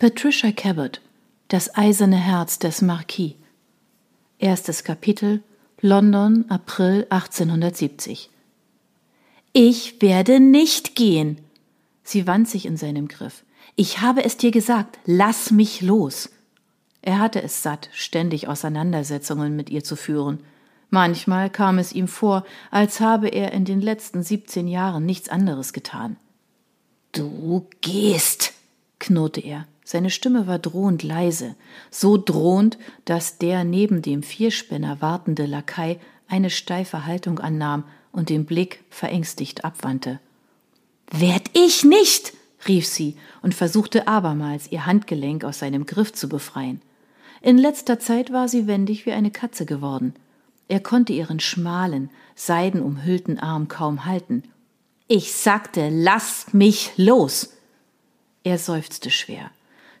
Patricia Cabot, das eiserne Herz des Marquis. Erstes Kapitel, London, April 1870. Ich werde nicht gehen. Sie wand sich in seinem Griff. Ich habe es dir gesagt, lass mich los. Er hatte es satt, ständig Auseinandersetzungen mit ihr zu führen. Manchmal kam es ihm vor, als habe er in den letzten siebzehn Jahren nichts anderes getan. Du gehst, knurrte er. Seine Stimme war drohend leise, so drohend, dass der neben dem Vierspänner wartende Lakai eine steife Haltung annahm und den Blick verängstigt abwandte. Werd ich nicht! rief sie und versuchte abermals, ihr Handgelenk aus seinem Griff zu befreien. In letzter Zeit war sie wendig wie eine Katze geworden. Er konnte ihren schmalen, seidenumhüllten Arm kaum halten. Ich sagte, lass mich los! Er seufzte schwer.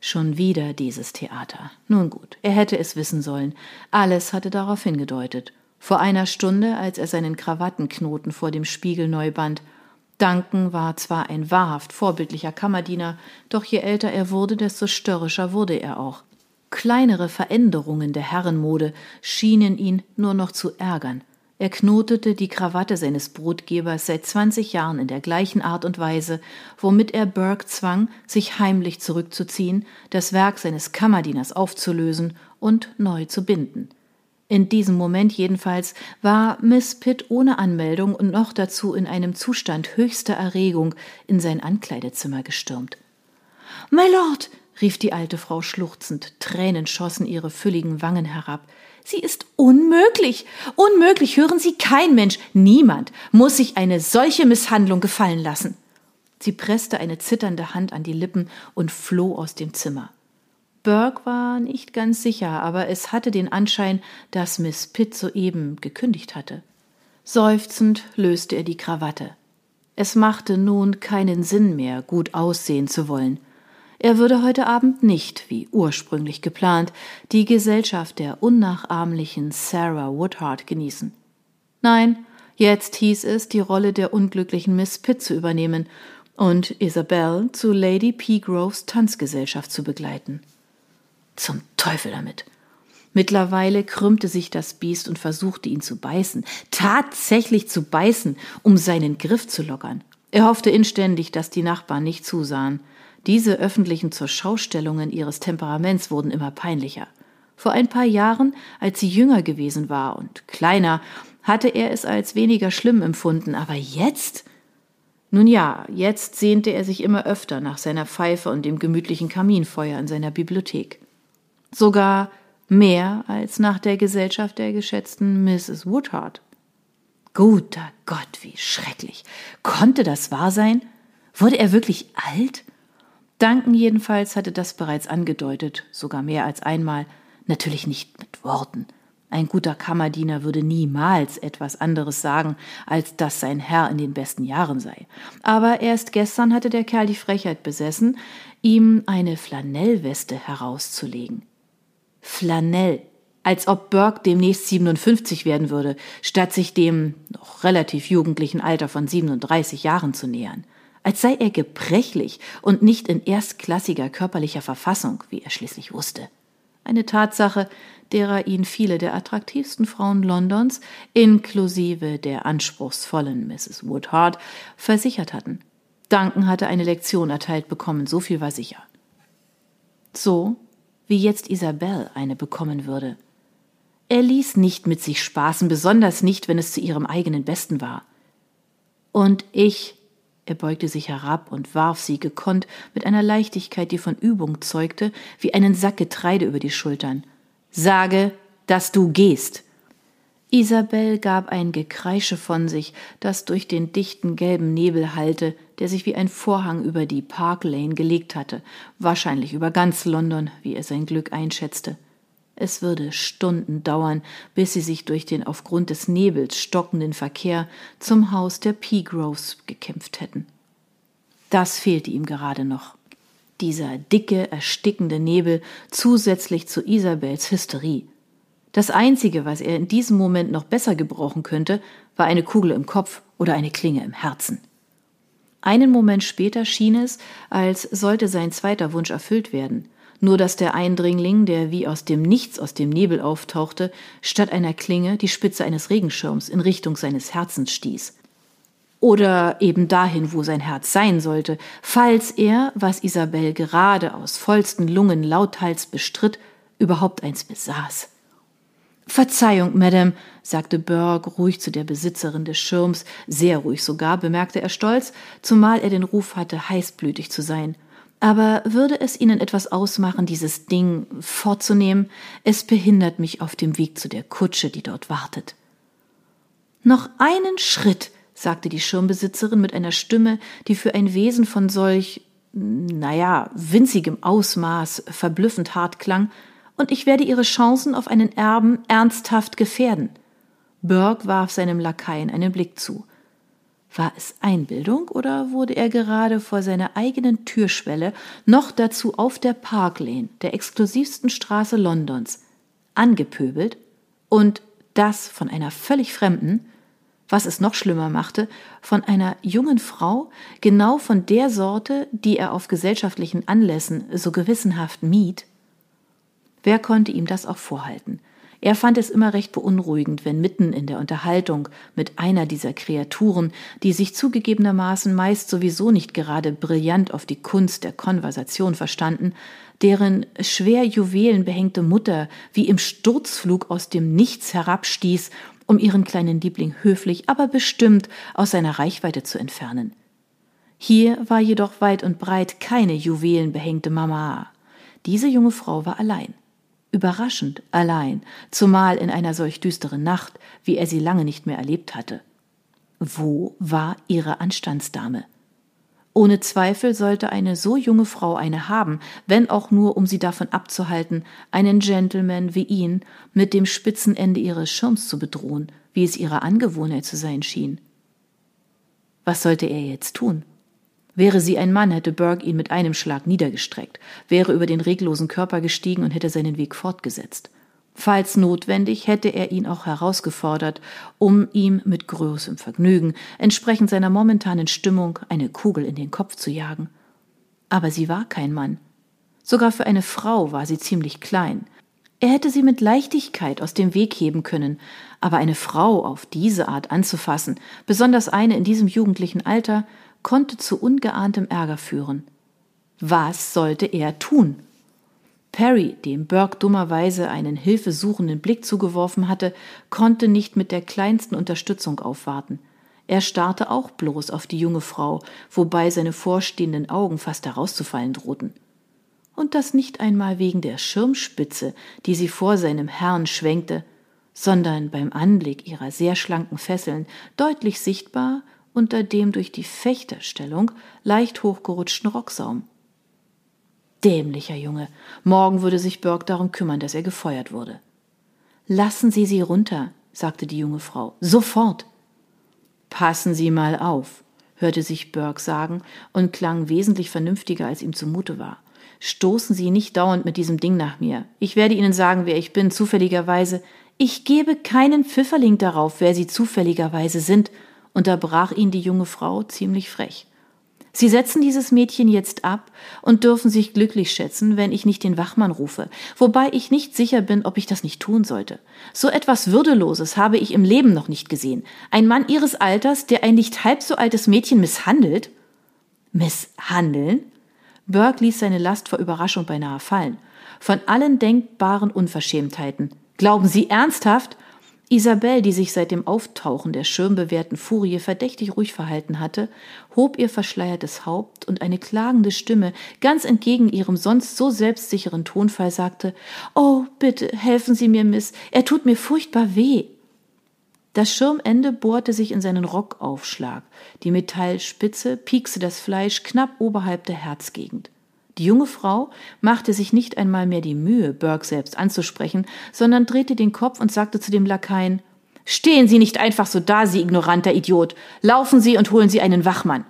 Schon wieder dieses Theater. Nun gut, er hätte es wissen sollen. Alles hatte darauf hingedeutet. Vor einer Stunde, als er seinen Krawattenknoten vor dem Spiegel neu band. Duncan war zwar ein wahrhaft vorbildlicher Kammerdiener, doch je älter er wurde, desto störrischer wurde er auch. Kleinere Veränderungen der Herrenmode schienen ihn nur noch zu ärgern. Er knotete die Krawatte seines Brotgebers seit zwanzig Jahren in der gleichen Art und Weise, womit er Burke zwang, sich heimlich zurückzuziehen, das Werk seines Kammerdieners aufzulösen und neu zu binden. In diesem Moment jedenfalls war Miss Pitt ohne Anmeldung und noch dazu in einem Zustand höchster Erregung in sein Ankleidezimmer gestürmt. My Lord, rief die alte Frau schluchzend, Tränen schossen ihre fülligen Wangen herab. Sie ist unmöglich. Unmöglich. Hören Sie, kein Mensch, niemand muss sich eine solche Misshandlung gefallen lassen. Sie presste eine zitternde Hand an die Lippen und floh aus dem Zimmer. Burke war nicht ganz sicher, aber es hatte den Anschein, dass Miss Pitt soeben gekündigt hatte. Seufzend löste er die Krawatte. Es machte nun keinen Sinn mehr, gut aussehen zu wollen. Er würde heute Abend nicht, wie ursprünglich geplant, die Gesellschaft der unnachahmlichen Sarah Woodhart genießen. Nein, jetzt hieß es, die Rolle der unglücklichen Miss Pitt zu übernehmen und Isabel zu Lady Peagroves Tanzgesellschaft zu begleiten. Zum Teufel damit. Mittlerweile krümmte sich das Biest und versuchte ihn zu beißen, tatsächlich zu beißen, um seinen Griff zu lockern. Er hoffte inständig, dass die Nachbarn nicht zusahen. Diese öffentlichen Zurschaustellungen ihres Temperaments wurden immer peinlicher. Vor ein paar Jahren, als sie jünger gewesen war und kleiner, hatte er es als weniger schlimm empfunden, aber jetzt? Nun ja, jetzt sehnte er sich immer öfter nach seiner Pfeife und dem gemütlichen Kaminfeuer in seiner Bibliothek. Sogar mehr als nach der Gesellschaft der geschätzten Mrs. Woodhart. Guter Gott, wie schrecklich. Konnte das wahr sein? Wurde er wirklich alt? Duncan jedenfalls hatte das bereits angedeutet, sogar mehr als einmal, natürlich nicht mit Worten. Ein guter Kammerdiener würde niemals etwas anderes sagen, als dass sein Herr in den besten Jahren sei. Aber erst gestern hatte der Kerl die Frechheit besessen, ihm eine Flanellweste herauszulegen. Flanell, als ob Burke demnächst 57 werden würde, statt sich dem noch relativ jugendlichen Alter von 37 Jahren zu nähern als sei er gebrechlich und nicht in erstklassiger körperlicher Verfassung, wie er schließlich wusste. Eine Tatsache, derer ihn viele der attraktivsten Frauen Londons, inklusive der anspruchsvollen Mrs. Woodhart, versichert hatten. Duncan hatte eine Lektion erteilt bekommen, so viel war sicher. So wie jetzt Isabelle eine bekommen würde. Er ließ nicht mit sich spaßen, besonders nicht, wenn es zu ihrem eigenen Besten war. Und ich er beugte sich herab und warf sie gekonnt mit einer Leichtigkeit, die von Übung zeugte, wie einen Sack Getreide über die Schultern. Sage, dass du gehst. Isabel gab ein Gekreische von sich, das durch den dichten gelben Nebel hallte, der sich wie ein Vorhang über die Park Lane gelegt hatte, wahrscheinlich über ganz London, wie er sein Glück einschätzte. Es würde Stunden dauern, bis sie sich durch den aufgrund des Nebels stockenden Verkehr zum Haus der Peagroves gekämpft hätten. Das fehlte ihm gerade noch. Dieser dicke, erstickende Nebel zusätzlich zu Isabels Hysterie. Das Einzige, was er in diesem Moment noch besser gebrauchen könnte, war eine Kugel im Kopf oder eine Klinge im Herzen. Einen Moment später schien es, als sollte sein zweiter Wunsch erfüllt werden. Nur dass der Eindringling, der wie aus dem Nichts aus dem Nebel auftauchte, statt einer Klinge die Spitze eines Regenschirms in Richtung seines Herzens stieß. Oder eben dahin, wo sein Herz sein sollte, falls er, was Isabel gerade aus vollsten Lungen lauthals bestritt, überhaupt eins besaß. Verzeihung, Madame, sagte Burke ruhig zu der Besitzerin des Schirms, sehr ruhig sogar, bemerkte er stolz, zumal er den Ruf hatte, heißblütig zu sein. Aber würde es Ihnen etwas ausmachen, dieses Ding vorzunehmen? Es behindert mich auf dem Weg zu der Kutsche, die dort wartet. Noch einen Schritt, sagte die Schirmbesitzerin mit einer Stimme, die für ein Wesen von solch, naja, winzigem Ausmaß verblüffend hart klang, und ich werde ihre Chancen auf einen Erben ernsthaft gefährden. Burke warf seinem Lakaien einen Blick zu. War es Einbildung oder wurde er gerade vor seiner eigenen Türschwelle, noch dazu auf der Park Lane, der exklusivsten Straße Londons, angepöbelt und das von einer völlig fremden, was es noch schlimmer machte, von einer jungen Frau, genau von der Sorte, die er auf gesellschaftlichen Anlässen so gewissenhaft mied? Wer konnte ihm das auch vorhalten? Er fand es immer recht beunruhigend, wenn mitten in der Unterhaltung mit einer dieser Kreaturen, die sich zugegebenermaßen meist sowieso nicht gerade brillant auf die Kunst der Konversation verstanden, deren schwer juwelenbehängte Mutter wie im Sturzflug aus dem Nichts herabstieß, um ihren kleinen Liebling höflich, aber bestimmt aus seiner Reichweite zu entfernen. Hier war jedoch weit und breit keine juwelenbehängte Mama. Diese junge Frau war allein überraschend allein, zumal in einer solch düsteren Nacht, wie er sie lange nicht mehr erlebt hatte. Wo war ihre Anstandsdame? Ohne Zweifel sollte eine so junge Frau eine haben, wenn auch nur, um sie davon abzuhalten, einen Gentleman wie ihn mit dem spitzen Ende ihres Schirms zu bedrohen, wie es ihrer Angewohnheit zu sein schien. Was sollte er jetzt tun? Wäre sie ein Mann, hätte Burke ihn mit einem Schlag niedergestreckt, wäre über den reglosen Körper gestiegen und hätte seinen Weg fortgesetzt. Falls notwendig, hätte er ihn auch herausgefordert, um ihm mit großem Vergnügen, entsprechend seiner momentanen Stimmung, eine Kugel in den Kopf zu jagen. Aber sie war kein Mann. Sogar für eine Frau war sie ziemlich klein. Er hätte sie mit Leichtigkeit aus dem Weg heben können, aber eine Frau auf diese Art anzufassen, besonders eine in diesem jugendlichen Alter, konnte zu ungeahntem Ärger führen. Was sollte er tun? Perry, dem Burke dummerweise einen hilfesuchenden Blick zugeworfen hatte, konnte nicht mit der kleinsten Unterstützung aufwarten. Er starrte auch bloß auf die junge Frau, wobei seine vorstehenden Augen fast herauszufallen drohten. Und das nicht einmal wegen der Schirmspitze, die sie vor seinem Herrn schwenkte, sondern beim Anblick ihrer sehr schlanken Fesseln deutlich sichtbar unter dem durch die Fechterstellung leicht hochgerutschten Rocksaum. Dämlicher Junge. Morgen würde sich Burke darum kümmern, dass er gefeuert wurde. Lassen Sie sie runter, sagte die junge Frau. Sofort. Passen Sie mal auf, hörte sich Burke sagen und klang wesentlich vernünftiger, als ihm zumute war. Stoßen Sie nicht dauernd mit diesem Ding nach mir. Ich werde Ihnen sagen, wer ich bin, zufälligerweise. Ich gebe keinen Pfifferling darauf, wer Sie zufälligerweise sind, unterbrach ihn die junge Frau ziemlich frech. Sie setzen dieses Mädchen jetzt ab und dürfen sich glücklich schätzen, wenn ich nicht den Wachmann rufe, wobei ich nicht sicher bin, ob ich das nicht tun sollte. So etwas Würdeloses habe ich im Leben noch nicht gesehen. Ein Mann ihres Alters, der ein nicht halb so altes Mädchen misshandelt? Misshandeln? Burke ließ seine Last vor Überraschung beinahe fallen. Von allen denkbaren Unverschämtheiten. Glauben Sie ernsthaft? Isabel, die sich seit dem Auftauchen der schirmbewehrten Furie verdächtig ruhig verhalten hatte, hob ihr verschleiertes Haupt und eine klagende Stimme, ganz entgegen ihrem sonst so selbstsicheren Tonfall, sagte Oh, bitte, helfen Sie mir, Miss, er tut mir furchtbar weh. Das Schirmende bohrte sich in seinen Rockaufschlag, die Metallspitze piekste das Fleisch knapp oberhalb der Herzgegend. Die junge Frau machte sich nicht einmal mehr die Mühe, Burke selbst anzusprechen, sondern drehte den Kopf und sagte zu dem Lakaien Stehen Sie nicht einfach so da, Sie ignoranter Idiot. Laufen Sie und holen Sie einen Wachmann.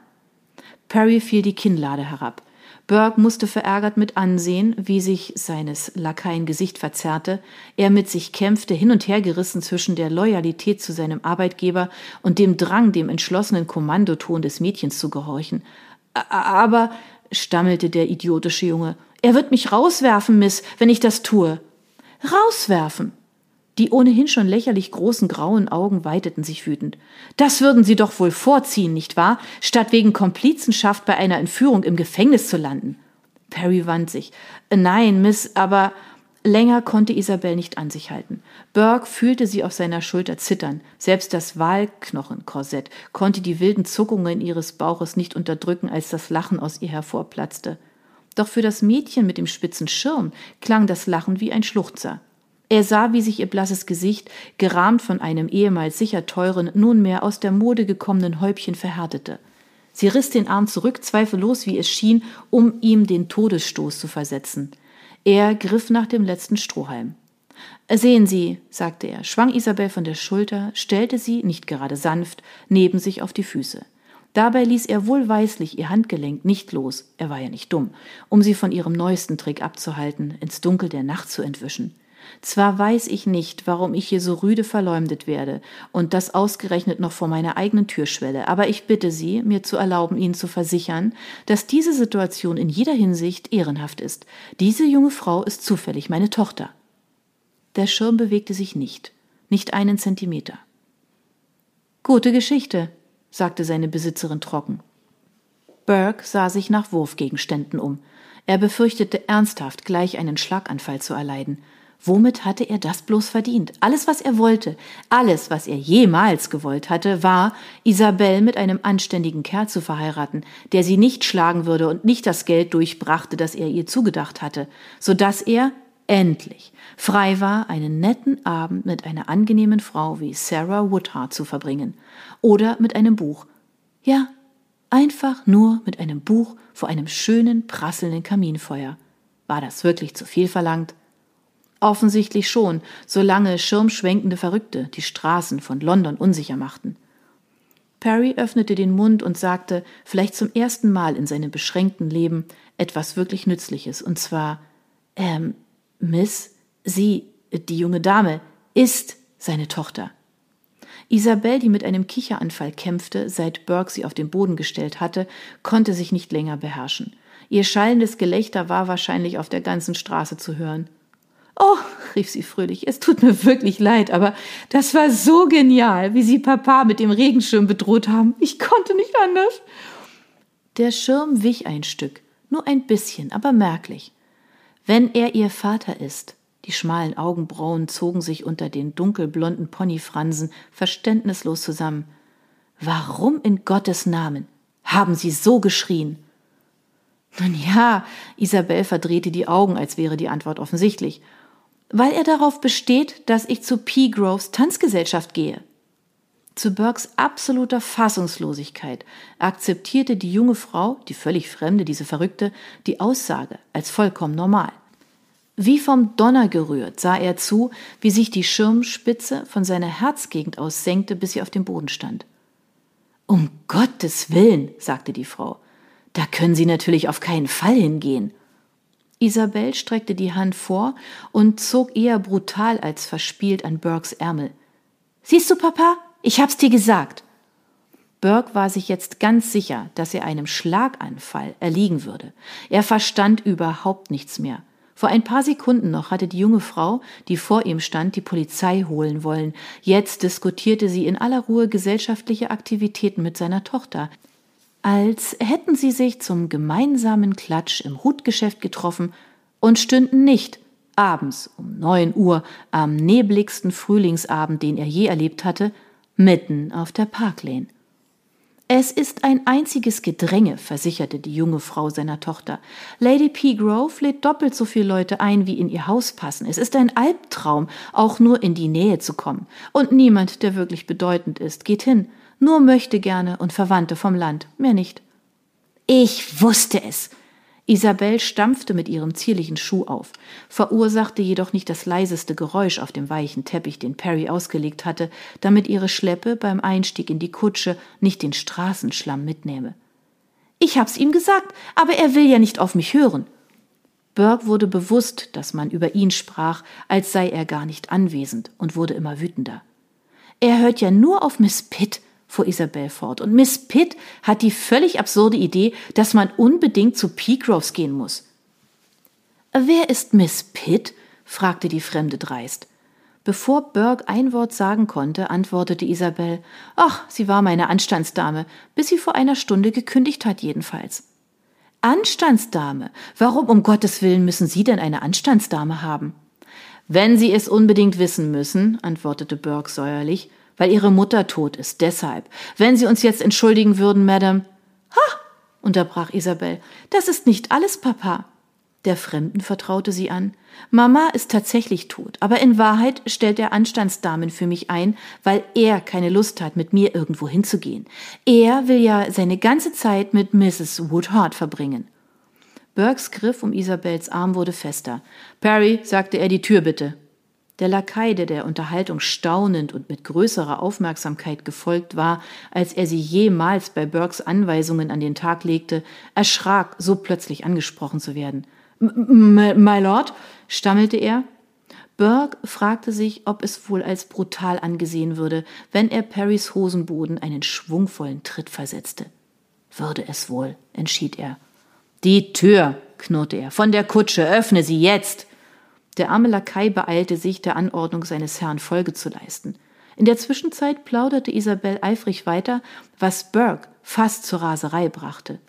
Perry fiel die Kinnlade herab. Burke musste verärgert mit ansehen, wie sich seines Lakaien Gesicht verzerrte, er mit sich kämpfte, hin und her gerissen zwischen der Loyalität zu seinem Arbeitgeber und dem Drang, dem entschlossenen Kommandoton des Mädchens zu gehorchen. Aber, stammelte der idiotische Junge, er wird mich rauswerfen, Miss, wenn ich das tue. Rauswerfen! Die ohnehin schon lächerlich großen grauen Augen weiteten sich wütend. Das würden Sie doch wohl vorziehen, nicht wahr? Statt wegen Komplizenschaft bei einer Entführung im Gefängnis zu landen. Perry wand sich. Nein, Miss, aber länger konnte Isabel nicht an sich halten. Burke fühlte sie auf seiner Schulter zittern. Selbst das Wahlknochenkorsett konnte die wilden Zuckungen ihres Bauches nicht unterdrücken, als das Lachen aus ihr hervorplatzte. Doch für das Mädchen mit dem spitzen Schirm klang das Lachen wie ein Schluchzer. Er sah, wie sich ihr blasses Gesicht, gerahmt von einem ehemals sicher teuren, nunmehr aus der Mode gekommenen Häubchen verhärtete. Sie riss den Arm zurück, zweifellos wie es schien, um ihm den Todesstoß zu versetzen. Er griff nach dem letzten Strohhalm. Sehen Sie, sagte er, schwang Isabel von der Schulter, stellte sie, nicht gerade sanft, neben sich auf die Füße. Dabei ließ er wohlweislich ihr Handgelenk nicht los, er war ja nicht dumm, um sie von ihrem neuesten Trick abzuhalten, ins Dunkel der Nacht zu entwischen. Zwar weiß ich nicht, warum ich hier so rüde verleumdet werde, und das ausgerechnet noch vor meiner eigenen Türschwelle, aber ich bitte Sie, mir zu erlauben, Ihnen zu versichern, dass diese Situation in jeder Hinsicht ehrenhaft ist. Diese junge Frau ist zufällig meine Tochter. Der Schirm bewegte sich nicht, nicht einen Zentimeter. Gute Geschichte, sagte seine Besitzerin trocken. Burke sah sich nach Wurfgegenständen um. Er befürchtete ernsthaft, gleich einen Schlaganfall zu erleiden. Womit hatte er das bloß verdient? Alles, was er wollte, alles, was er jemals gewollt hatte, war, Isabel mit einem anständigen Kerl zu verheiraten, der sie nicht schlagen würde und nicht das Geld durchbrachte, das er ihr zugedacht hatte, so dass er endlich frei war, einen netten Abend mit einer angenehmen Frau wie Sarah Woodhart zu verbringen. Oder mit einem Buch. Ja, einfach nur mit einem Buch vor einem schönen, prasselnden Kaminfeuer. War das wirklich zu viel verlangt? Offensichtlich schon, solange schirmschwenkende Verrückte die Straßen von London unsicher machten. Perry öffnete den Mund und sagte, vielleicht zum ersten Mal in seinem beschränkten Leben, etwas wirklich Nützliches, und zwar, ähm, Miss, sie, die junge Dame, ist seine Tochter. Isabel, die mit einem Kicheranfall kämpfte, seit Burke sie auf den Boden gestellt hatte, konnte sich nicht länger beherrschen. Ihr schallendes Gelächter war wahrscheinlich auf der ganzen Straße zu hören. Oh, rief sie fröhlich, es tut mir wirklich leid, aber das war so genial, wie Sie Papa mit dem Regenschirm bedroht haben. Ich konnte nicht anders. Der Schirm wich ein Stück, nur ein bisschen, aber merklich. Wenn er ihr Vater ist, die schmalen Augenbrauen zogen sich unter den dunkelblonden Ponyfransen verständnislos zusammen. Warum in Gottes Namen haben Sie so geschrien? Nun ja, Isabel verdrehte die Augen, als wäre die Antwort offensichtlich weil er darauf besteht, dass ich zu P. Groves Tanzgesellschaft gehe. Zu Burkes absoluter Fassungslosigkeit akzeptierte die junge Frau, die völlig Fremde, diese Verrückte, die Aussage als vollkommen normal. Wie vom Donner gerührt sah er zu, wie sich die Schirmspitze von seiner Herzgegend aus senkte, bis sie auf dem Boden stand. Um Gottes Willen, sagte die Frau, da können Sie natürlich auf keinen Fall hingehen. Isabel streckte die Hand vor und zog eher brutal als verspielt an Burkes Ärmel. Siehst du, Papa? Ich hab's dir gesagt. Burke war sich jetzt ganz sicher, dass er einem Schlaganfall erliegen würde. Er verstand überhaupt nichts mehr. Vor ein paar Sekunden noch hatte die junge Frau, die vor ihm stand, die Polizei holen wollen. Jetzt diskutierte sie in aller Ruhe gesellschaftliche Aktivitäten mit seiner Tochter als hätten sie sich zum gemeinsamen Klatsch im Hutgeschäft getroffen und stünden nicht abends um neun Uhr am nebligsten Frühlingsabend, den er je erlebt hatte, mitten auf der Parklane. Es ist ein einziges Gedränge, versicherte die junge Frau seiner Tochter. Lady Peagrove lädt doppelt so viele Leute ein, wie in ihr Haus passen. Es ist ein Albtraum, auch nur in die Nähe zu kommen. Und niemand, der wirklich bedeutend ist, geht hin nur möchte gerne und Verwandte vom Land, mehr nicht. Ich wusste es. Isabel stampfte mit ihrem zierlichen Schuh auf, verursachte jedoch nicht das leiseste Geräusch auf dem weichen Teppich, den Perry ausgelegt hatte, damit ihre Schleppe beim Einstieg in die Kutsche nicht den Straßenschlamm mitnehme. Ich hab's ihm gesagt, aber er will ja nicht auf mich hören. Burke wurde bewusst, dass man über ihn sprach, als sei er gar nicht anwesend und wurde immer wütender. Er hört ja nur auf Miss Pitt, fuhr Isabel fort, und Miss Pitt hat die völlig absurde Idee, dass man unbedingt zu Peagroves gehen muss. Wer ist Miss Pitt? fragte die Fremde dreist. Bevor Burke ein Wort sagen konnte, antwortete Isabel, ach, sie war meine Anstandsdame, bis sie vor einer Stunde gekündigt hat jedenfalls. Anstandsdame. Warum um Gottes Willen müssen Sie denn eine Anstandsdame haben? Wenn Sie es unbedingt wissen müssen, antwortete Burke säuerlich, weil Ihre Mutter tot ist, deshalb. Wenn Sie uns jetzt entschuldigen würden, Madame. Ha! unterbrach Isabel. Das ist nicht alles, Papa. Der Fremden vertraute sie an. Mama ist tatsächlich tot, aber in Wahrheit stellt er Anstandsdamen für mich ein, weil er keine Lust hat, mit mir irgendwo hinzugehen. Er will ja seine ganze Zeit mit Mrs. Woodhart verbringen. Burkes Griff um Isabels Arm wurde fester. Perry, sagte er, die Tür bitte. Der Lakai, der der Unterhaltung staunend und mit größerer Aufmerksamkeit gefolgt war, als er sie jemals bei Burkes Anweisungen an den Tag legte, erschrak, so plötzlich angesprochen zu werden. My Lord, stammelte er. Burke fragte sich, ob es wohl als brutal angesehen würde, wenn er Parrys Hosenboden einen schwungvollen Tritt versetzte. Würde es wohl, entschied er. Die Tür, knurrte er, von der Kutsche, öffne sie jetzt. Der arme Lakai beeilte sich, der Anordnung seines Herrn Folge zu leisten. In der Zwischenzeit plauderte Isabel eifrig weiter, was Burke fast zur Raserei brachte.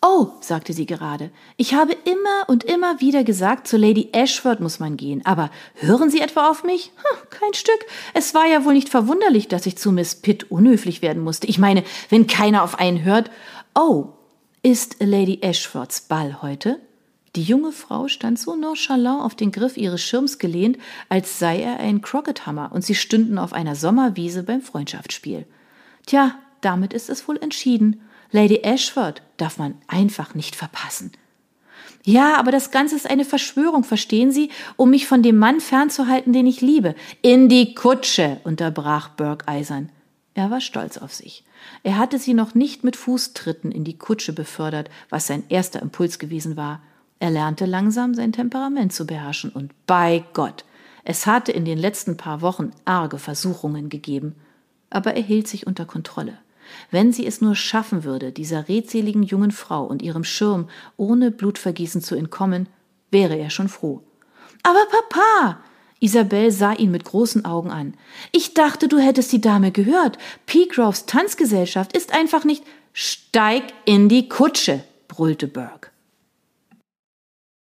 Oh, sagte sie gerade, ich habe immer und immer wieder gesagt, zu Lady Ashford muss man gehen, aber hören Sie etwa auf mich? Hm, kein Stück. Es war ja wohl nicht verwunderlich, dass ich zu Miss Pitt unhöflich werden musste. Ich meine, wenn keiner auf einen hört. Oh, ist Lady Ashfords Ball heute? Die junge Frau stand so nonchalant auf den Griff ihres Schirms gelehnt, als sei er ein Crockethammer und sie stünden auf einer Sommerwiese beim Freundschaftsspiel. Tja, damit ist es wohl entschieden. Lady Ashford darf man einfach nicht verpassen. Ja, aber das Ganze ist eine Verschwörung, verstehen Sie, um mich von dem Mann fernzuhalten, den ich liebe. In die Kutsche, unterbrach Burke eisern. Er war stolz auf sich. Er hatte sie noch nicht mit Fußtritten in die Kutsche befördert, was sein erster Impuls gewesen war. Er lernte langsam sein Temperament zu beherrschen und bei Gott, es hatte in den letzten paar Wochen arge Versuchungen gegeben, aber er hielt sich unter Kontrolle. Wenn sie es nur schaffen würde, dieser redseligen jungen Frau und ihrem Schirm ohne Blutvergießen zu entkommen, wäre er schon froh. Aber Papa! Isabel sah ihn mit großen Augen an. Ich dachte, du hättest die Dame gehört. Peagroves Tanzgesellschaft ist einfach nicht. Steig in die Kutsche, brüllte Burke.